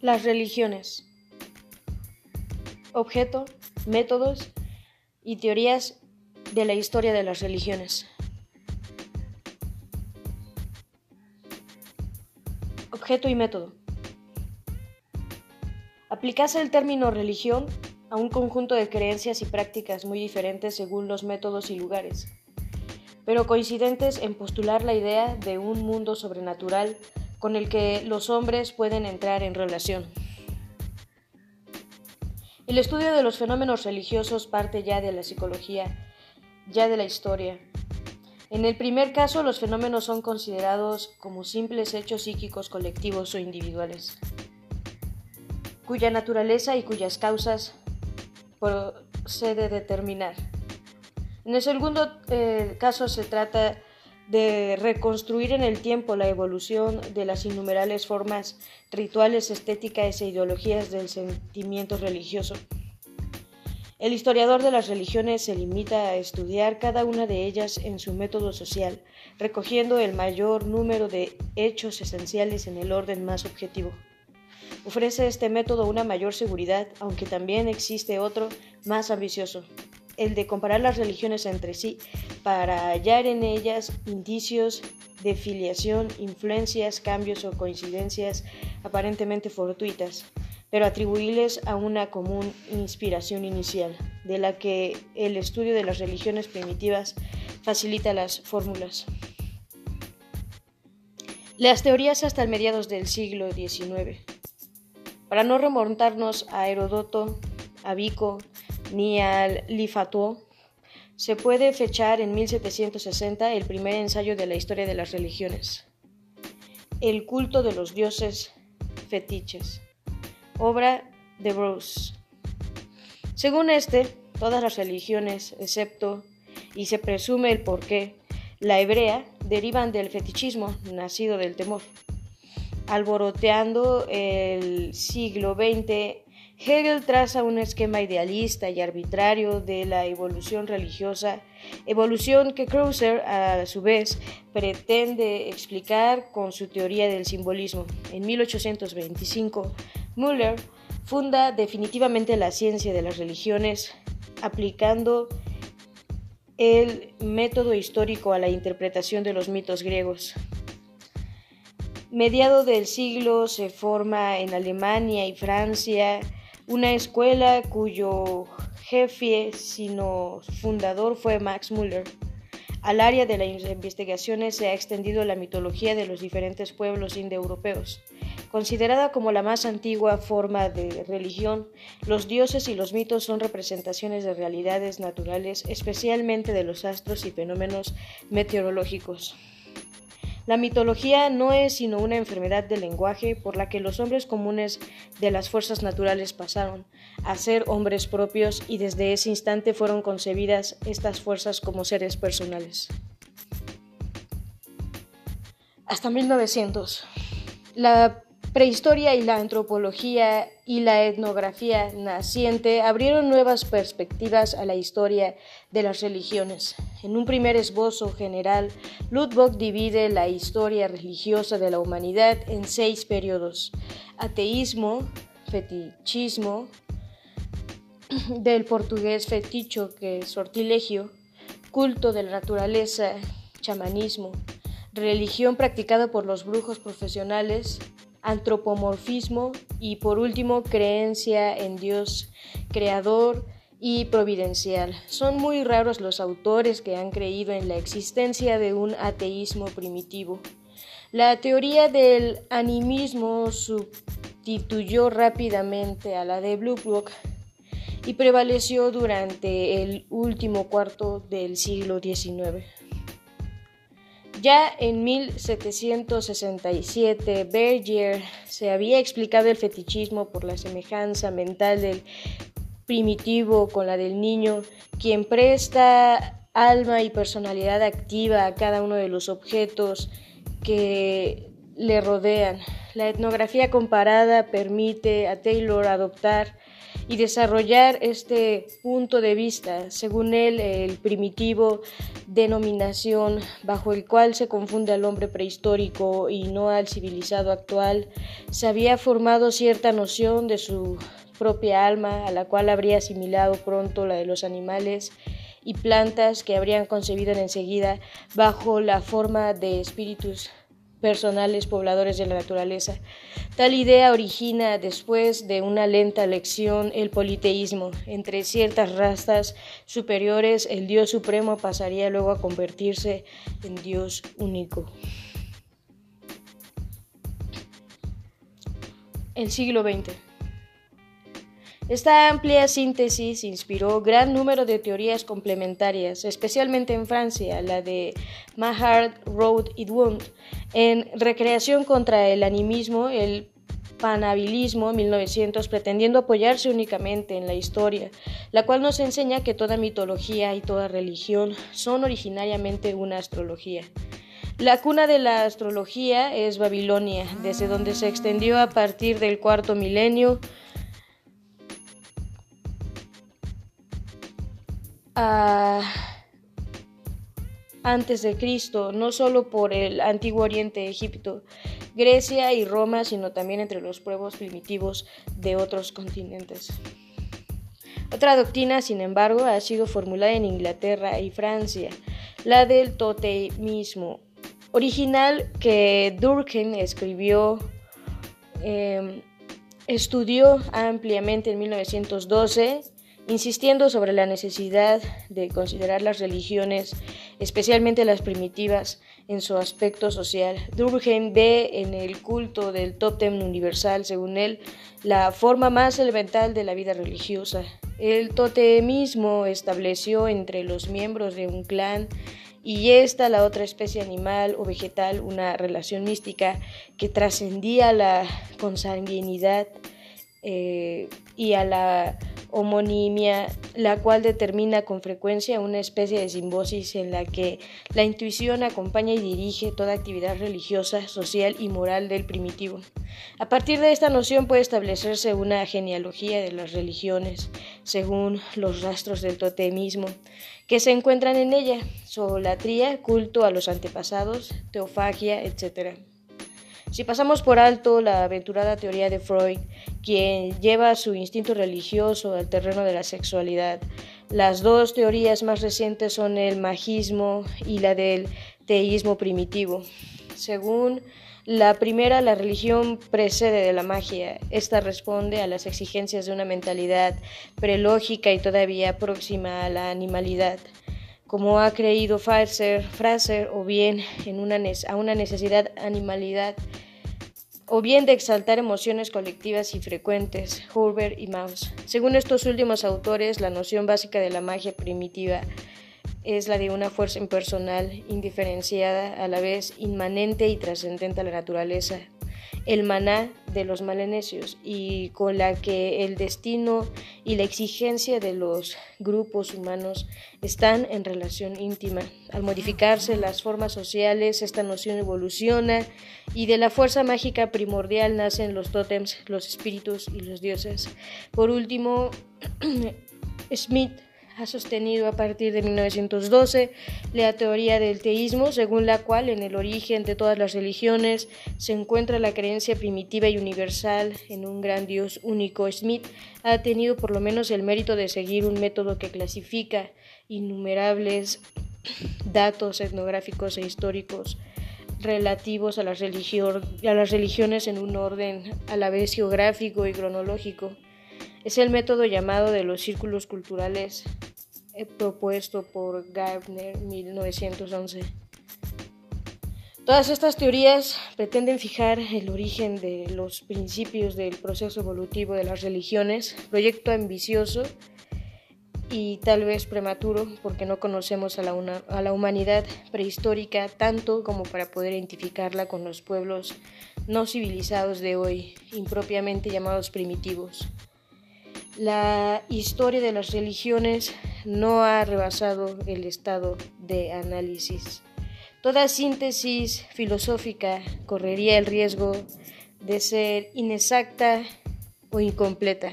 Las religiones. Objeto, métodos y teorías de la historia de las religiones. Objeto y método. Aplicase el término religión a un conjunto de creencias y prácticas muy diferentes según los métodos y lugares, pero coincidentes en postular la idea de un mundo sobrenatural con el que los hombres pueden entrar en relación. El estudio de los fenómenos religiosos parte ya de la psicología, ya de la historia. En el primer caso, los fenómenos son considerados como simples hechos psíquicos colectivos o individuales, cuya naturaleza y cuyas causas procede determinar. En el segundo eh, caso se trata de reconstruir en el tiempo la evolución de las innumerables formas rituales, estéticas e ideologías del sentimiento religioso. El historiador de las religiones se limita a estudiar cada una de ellas en su método social, recogiendo el mayor número de hechos esenciales en el orden más objetivo. Ofrece este método una mayor seguridad, aunque también existe otro más ambicioso, el de comparar las religiones entre sí para hallar en ellas indicios de filiación, influencias, cambios o coincidencias aparentemente fortuitas, pero atribuibles a una común inspiración inicial, de la que el estudio de las religiones primitivas facilita las fórmulas. Las teorías hasta mediados del siglo XIX. Para no remontarnos a Herodoto, a Vico, ni al Lifatuo, se puede fechar en 1760 el primer ensayo de la historia de las religiones, El culto de los dioses fetiches, obra de Bruce. Según este, todas las religiones, excepto, y se presume el porqué, la hebrea, derivan del fetichismo nacido del temor. Alboroteando el siglo XX Hegel traza un esquema idealista y arbitrario de la evolución religiosa, evolución que Krauser a su vez pretende explicar con su teoría del simbolismo. En 1825, Müller funda definitivamente la ciencia de las religiones aplicando el método histórico a la interpretación de los mitos griegos. Mediado del siglo se forma en Alemania y Francia una escuela cuyo jefe, sino fundador, fue Max Müller. Al área de las investigaciones se ha extendido la mitología de los diferentes pueblos indoeuropeos. Considerada como la más antigua forma de religión, los dioses y los mitos son representaciones de realidades naturales, especialmente de los astros y fenómenos meteorológicos. La mitología no es sino una enfermedad del lenguaje por la que los hombres comunes de las fuerzas naturales pasaron a ser hombres propios y desde ese instante fueron concebidas estas fuerzas como seres personales. Hasta 1900. La prehistoria y la antropología y la etnografía naciente abrieron nuevas perspectivas a la historia de las religiones. En un primer esbozo general, Ludwig divide la historia religiosa de la humanidad en seis periodos. Ateísmo, fetichismo, del portugués feticho, que es sortilegio, culto de la naturaleza, chamanismo, religión practicada por los brujos profesionales, antropomorfismo y por último creencia en Dios creador y providencial. Son muy raros los autores que han creído en la existencia de un ateísmo primitivo. La teoría del animismo sustituyó rápidamente a la de Blue y prevaleció durante el último cuarto del siglo XIX. Ya en 1767, Berger se había explicado el fetichismo por la semejanza mental del primitivo con la del niño, quien presta alma y personalidad activa a cada uno de los objetos que le rodean. La etnografía comparada permite a Taylor adoptar y desarrollar este punto de vista, según él, el primitivo denominación bajo el cual se confunde al hombre prehistórico y no al civilizado actual, se había formado cierta noción de su propia alma, a la cual habría asimilado pronto la de los animales y plantas que habrían concebido enseguida bajo la forma de espíritus personales pobladores de la naturaleza. Tal idea origina después de una lenta lección el politeísmo. Entre ciertas razas superiores el Dios supremo pasaría luego a convertirse en Dios único. El siglo XX. Esta amplia síntesis inspiró gran número de teorías complementarias, especialmente en Francia, la de Mahard, Rode y Wundt, en Recreación contra el animismo, el Panabilismo 1900, pretendiendo apoyarse únicamente en la historia, la cual nos enseña que toda mitología y toda religión son originariamente una astrología. La cuna de la astrología es Babilonia, desde donde se extendió a partir del cuarto milenio antes de Cristo, no solo por el antiguo Oriente, Egipto, Grecia y Roma, sino también entre los pueblos primitivos de otros continentes. Otra doctrina, sin embargo, ha sido formulada en Inglaterra y Francia, la del totemismo, original que Durkheim escribió, em, estudió ampliamente en 1912 insistiendo sobre la necesidad de considerar las religiones, especialmente las primitivas, en su aspecto social. Durkheim ve en el culto del tótem universal, según él, la forma más elemental de la vida religiosa. El totemismo estableció entre los miembros de un clan y esta, la otra especie animal o vegetal, una relación mística que trascendía la consanguinidad eh, y a la homonimia, la cual determina con frecuencia una especie de simbosis en la que la intuición acompaña y dirige toda actividad religiosa, social y moral del primitivo. A partir de esta noción puede establecerse una genealogía de las religiones, según los rastros del totemismo, que se encuentran en ella, solatría, culto a los antepasados, teofagia, etc. Si pasamos por alto la aventurada teoría de Freud, quien lleva su instinto religioso al terreno de la sexualidad, las dos teorías más recientes son el magismo y la del teísmo primitivo. Según la primera, la religión precede de la magia. Esta responde a las exigencias de una mentalidad prelógica y todavía próxima a la animalidad como ha creído Fraser, Fraser o bien en una, a una necesidad animalidad, o bien de exaltar emociones colectivas y frecuentes, Hurber y Maus. Según estos últimos autores, la noción básica de la magia primitiva es la de una fuerza impersonal, indiferenciada, a la vez inmanente y trascendente a la naturaleza, el maná de los malenesios y con la que el destino y la exigencia de los grupos humanos están en relación íntima. Al modificarse las formas sociales, esta noción evoluciona y de la fuerza mágica primordial nacen los tótems, los espíritus y los dioses. Por último, Smith ha sostenido a partir de 1912 la teoría del teísmo, según la cual en el origen de todas las religiones se encuentra la creencia primitiva y universal en un gran Dios único. Smith ha tenido por lo menos el mérito de seguir un método que clasifica innumerables datos etnográficos e históricos relativos a las, religiones en un orden a la vez geográfico y cronológico. Es el método llamado de los círculos culturales propuesto por Gardner 1911. Todas estas teorías pretenden fijar el origen de los principios del proceso evolutivo de las religiones, proyecto ambicioso y tal vez prematuro porque no conocemos a la, a la humanidad prehistórica tanto como para poder identificarla con los pueblos no civilizados de hoy, impropiamente llamados primitivos. La historia de las religiones no ha rebasado el estado de análisis. Toda síntesis filosófica correría el riesgo de ser inexacta o incompleta.